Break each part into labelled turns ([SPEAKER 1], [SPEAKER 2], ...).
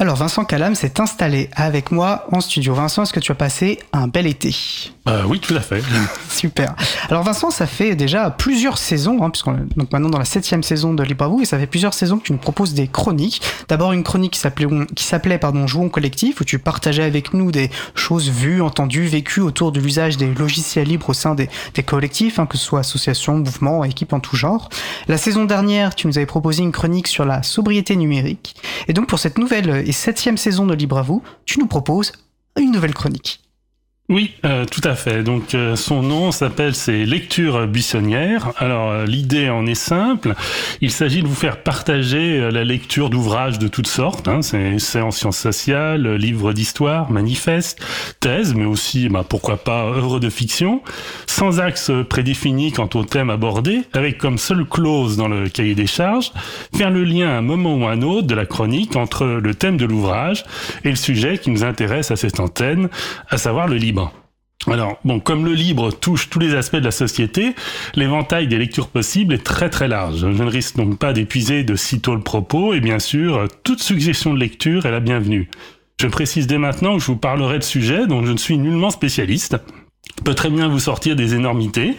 [SPEAKER 1] Alors Vincent Calam s'est installé avec moi en studio. Vincent, est-ce que tu as passé un bel été?
[SPEAKER 2] Euh, Oui, tout à fait.
[SPEAKER 1] Super. Alors Vincent, ça fait déjà plusieurs saisons, hein, puisqu'on est donc maintenant dans la septième saison de Libre à vous, et ça fait plusieurs saisons que tu nous proposes des chroniques. D'abord une chronique qui s'appelait, qui s'appelait pardon, Jouons collectif, où tu partageais avec nous des choses vues, entendues, vécues autour de l'usage des logiciels libres au sein des, des collectifs, hein, que ce soit associations, mouvements, équipes en tout genre. La saison dernière, tu nous avais proposé une chronique sur la sobriété numérique. Et donc pour cette nouvelle et septième saison de Libre à vous, tu nous proposes une nouvelle chronique.
[SPEAKER 2] Oui, euh, tout à fait. Donc euh, son nom s'appelle c'est Lectures buissonnières. Alors euh, l'idée en est simple. Il s'agit de vous faire partager la lecture d'ouvrages de toutes sortes. Hein. C'est en sciences sociales, livres d'histoire, manifestes, thèses, mais aussi, bah, pourquoi pas, œuvres de fiction, sans axe prédéfini quant au thème abordé, avec comme seule clause dans le cahier des charges, faire le lien à un moment ou à un autre de la chronique entre le thème de l'ouvrage et le sujet qui nous intéresse à cette antenne, à savoir le libre. Alors, bon, comme le libre touche tous les aspects de la société, l'éventail des lectures possibles est très très large. Je ne risque donc pas d'épuiser de sitôt le propos, et bien sûr, toute suggestion de lecture est la bienvenue. Je précise dès maintenant que je vous parlerai de sujets dont je ne suis nullement spécialiste, peut très bien vous sortir des énormités,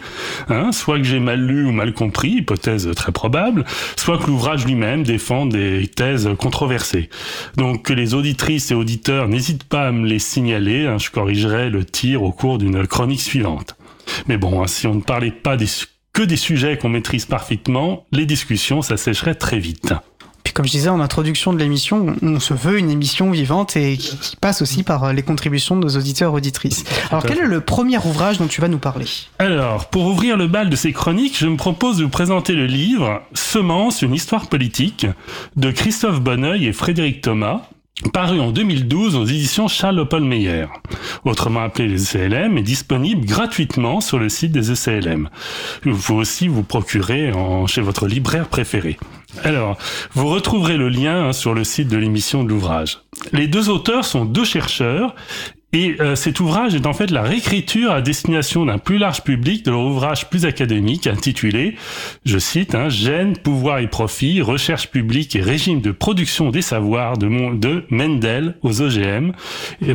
[SPEAKER 2] hein, soit que j'ai mal lu ou mal compris, hypothèse très probable, soit que l'ouvrage lui-même défend des thèses controversées. Donc que les auditrices et auditeurs n'hésitent pas à me les signaler, hein, je corrigerai le tir au cours d'une chronique suivante. Mais bon, hein, si on ne parlait pas que des sujets qu'on maîtrise parfaitement, les discussions s'assècheraient très vite.
[SPEAKER 1] Puis comme je disais en introduction de l'émission, on se veut une émission vivante et qui, passe aussi par euh, les contributions de nos auditeurs auditrices. Alors quel est le premier ouvrage dont tu vas nous parler?
[SPEAKER 2] Alors, pour ouvrir le bal de ces chroniques, je me propose de vous présenter le livre Semence, une histoire politique de Christophe Bonneuil et Frédéric Thomas, paru en 2012 aux éditions Charles Oppelmeyer, autrement appelé les ECLM, est disponible gratuitement sur le site des ECLM. Vous pouvez aussi vous procurer chez votre libraire préféré. Alors, vous retrouverez le lien hein, sur le site de l'émission de l'ouvrage. Les deux auteurs sont deux chercheurs et euh, cet ouvrage est en fait la réécriture à destination d'un plus large public de leur ouvrage plus académique intitulé, je cite, hein, Gène, pouvoir et profit, recherche publique et régime de production des savoirs de, de Mendel aux OGM,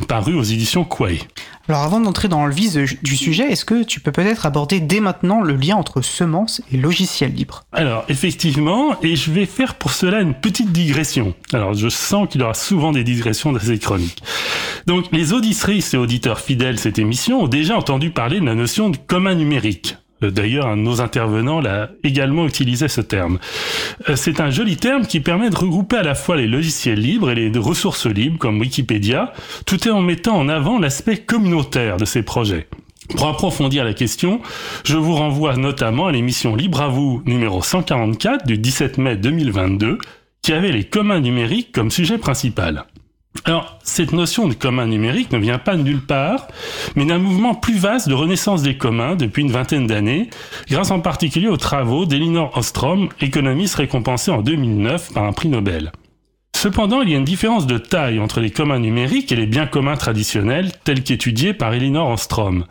[SPEAKER 2] paru aux éditions Quay.
[SPEAKER 1] Alors avant d'entrer dans le vif du sujet, est-ce que tu peux peut-être aborder dès maintenant le lien entre semences et logiciel libre
[SPEAKER 2] Alors effectivement, et je vais faire pour cela une petite digression. Alors je sens qu'il y aura souvent des digressions dans ces chroniques. Donc les et auditeurs fidèles cette émission ont déjà entendu parler de la notion de commun numérique. Euh, d'ailleurs, un de nos intervenants l'a également utilisé ce terme. Euh, c'est un joli terme qui permet de regrouper à la fois les logiciels libres et les ressources libres comme Wikipédia, tout en mettant en avant l'aspect communautaire de ces projets. Pour approfondir la question, je vous renvoie notamment à l'émission Libre à vous numéro 144 du 17 mai 2022 qui avait les communs numériques comme sujet principal. Alors, cette notion de commun numérique ne vient pas de nulle part, mais d'un mouvement plus vaste de renaissance des communs depuis une vingtaine d'années, grâce en particulier aux travaux d'Elinor Ostrom, économiste récompensée en 2009 par un prix Nobel. Cependant, il y a une différence de taille entre les communs numériques et les biens communs traditionnels tels qu'étudiés par Elinor Ostrom.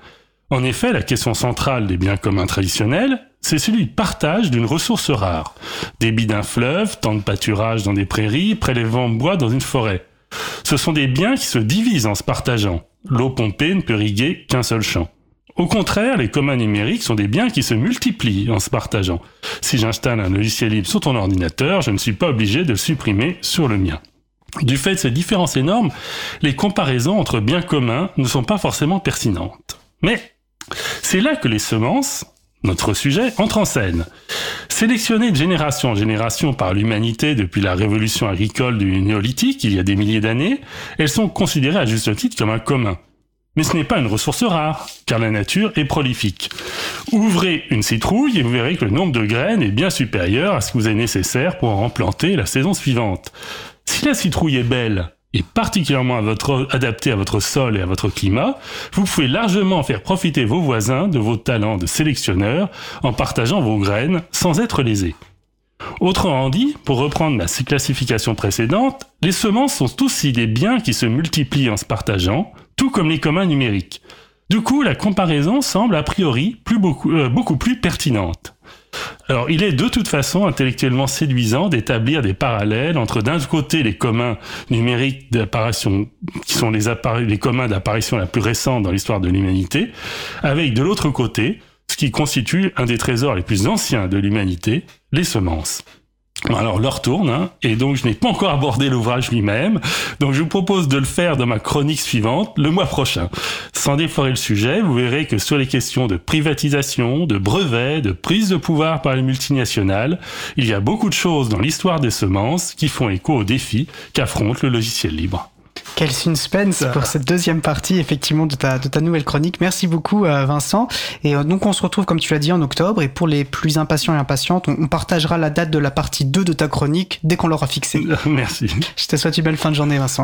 [SPEAKER 2] En effet, la question centrale des biens communs traditionnels, c'est celui de partage d'une ressource rare. Débit d'un fleuve, temps de pâturage dans des prairies, prélèvement de bois dans une forêt. Ce sont des biens qui se divisent en se partageant. L'eau pompée ne peut irriguer qu'un seul champ. Au contraire, les communs numériques sont des biens qui se multiplient en se partageant. Si j'installe un logiciel libre sur ton ordinateur, je ne suis pas obligé de le supprimer sur le mien. Du fait de ces différences énormes, les comparaisons entre biens communs ne sont pas forcément pertinentes. Mais c'est là que les semences, notre sujet, entre en scène. Sélectionnées de génération en génération par l'humanité depuis la révolution agricole du néolithique, il y a des milliers d'années, elles sont considérées à juste titre comme un commun. Mais ce n'est pas une ressource rare, car la nature est prolifique. Ouvrez une citrouille et vous verrez que le nombre de graines est bien supérieur à ce que vous avez nécessaire pour en planter la saison suivante. Si la citrouille est belle, et particulièrement à adapté à votre sol et à votre climat, vous pouvez largement faire profiter vos voisins de vos talents de sélectionneur en partageant vos graines sans être lésés. Autrement dit, pour reprendre ma classification précédente, les semences sont aussi des biens qui se multiplient en se partageant, tout comme les communs numériques. Du coup, la comparaison semble a priori euh, beaucoup plus pertinente. Alors, il est de toute façon intellectuellement séduisant d'établir des parallèles entre d'un côté les communs numériques d'apparition, qui sont les, communs d'apparition la plus récente dans l'histoire de l'humanité, avec de l'autre côté ce qui constitue un des trésors les plus anciens de l'humanité, les semences. Alors l'heure tourne, hein, et donc je n'ai pas encore abordé l'ouvrage lui-même, donc je vous propose de le faire dans ma chronique suivante, le mois prochain. Sans déforer le sujet, vous verrez que sur les questions de privatisation, de brevets, de prise de pouvoir par les multinationales, il y a beaucoup de choses dans l'histoire des semences qui font écho aux défis qu'affronte le logiciel libre.
[SPEAKER 1] Quel suspense pour cette deuxième partie effectivement de ta, de ta nouvelle chronique. Merci beaucoup euh, Vincent. Et euh, donc on se retrouve comme tu l'as dit en octobre et pour les plus impatients et impatientes, on, partagera la date de la partie 2 de ta chronique dès qu'on l'aura fixée.
[SPEAKER 2] Merci.
[SPEAKER 1] Je te souhaite une belle fin de journée Vincent.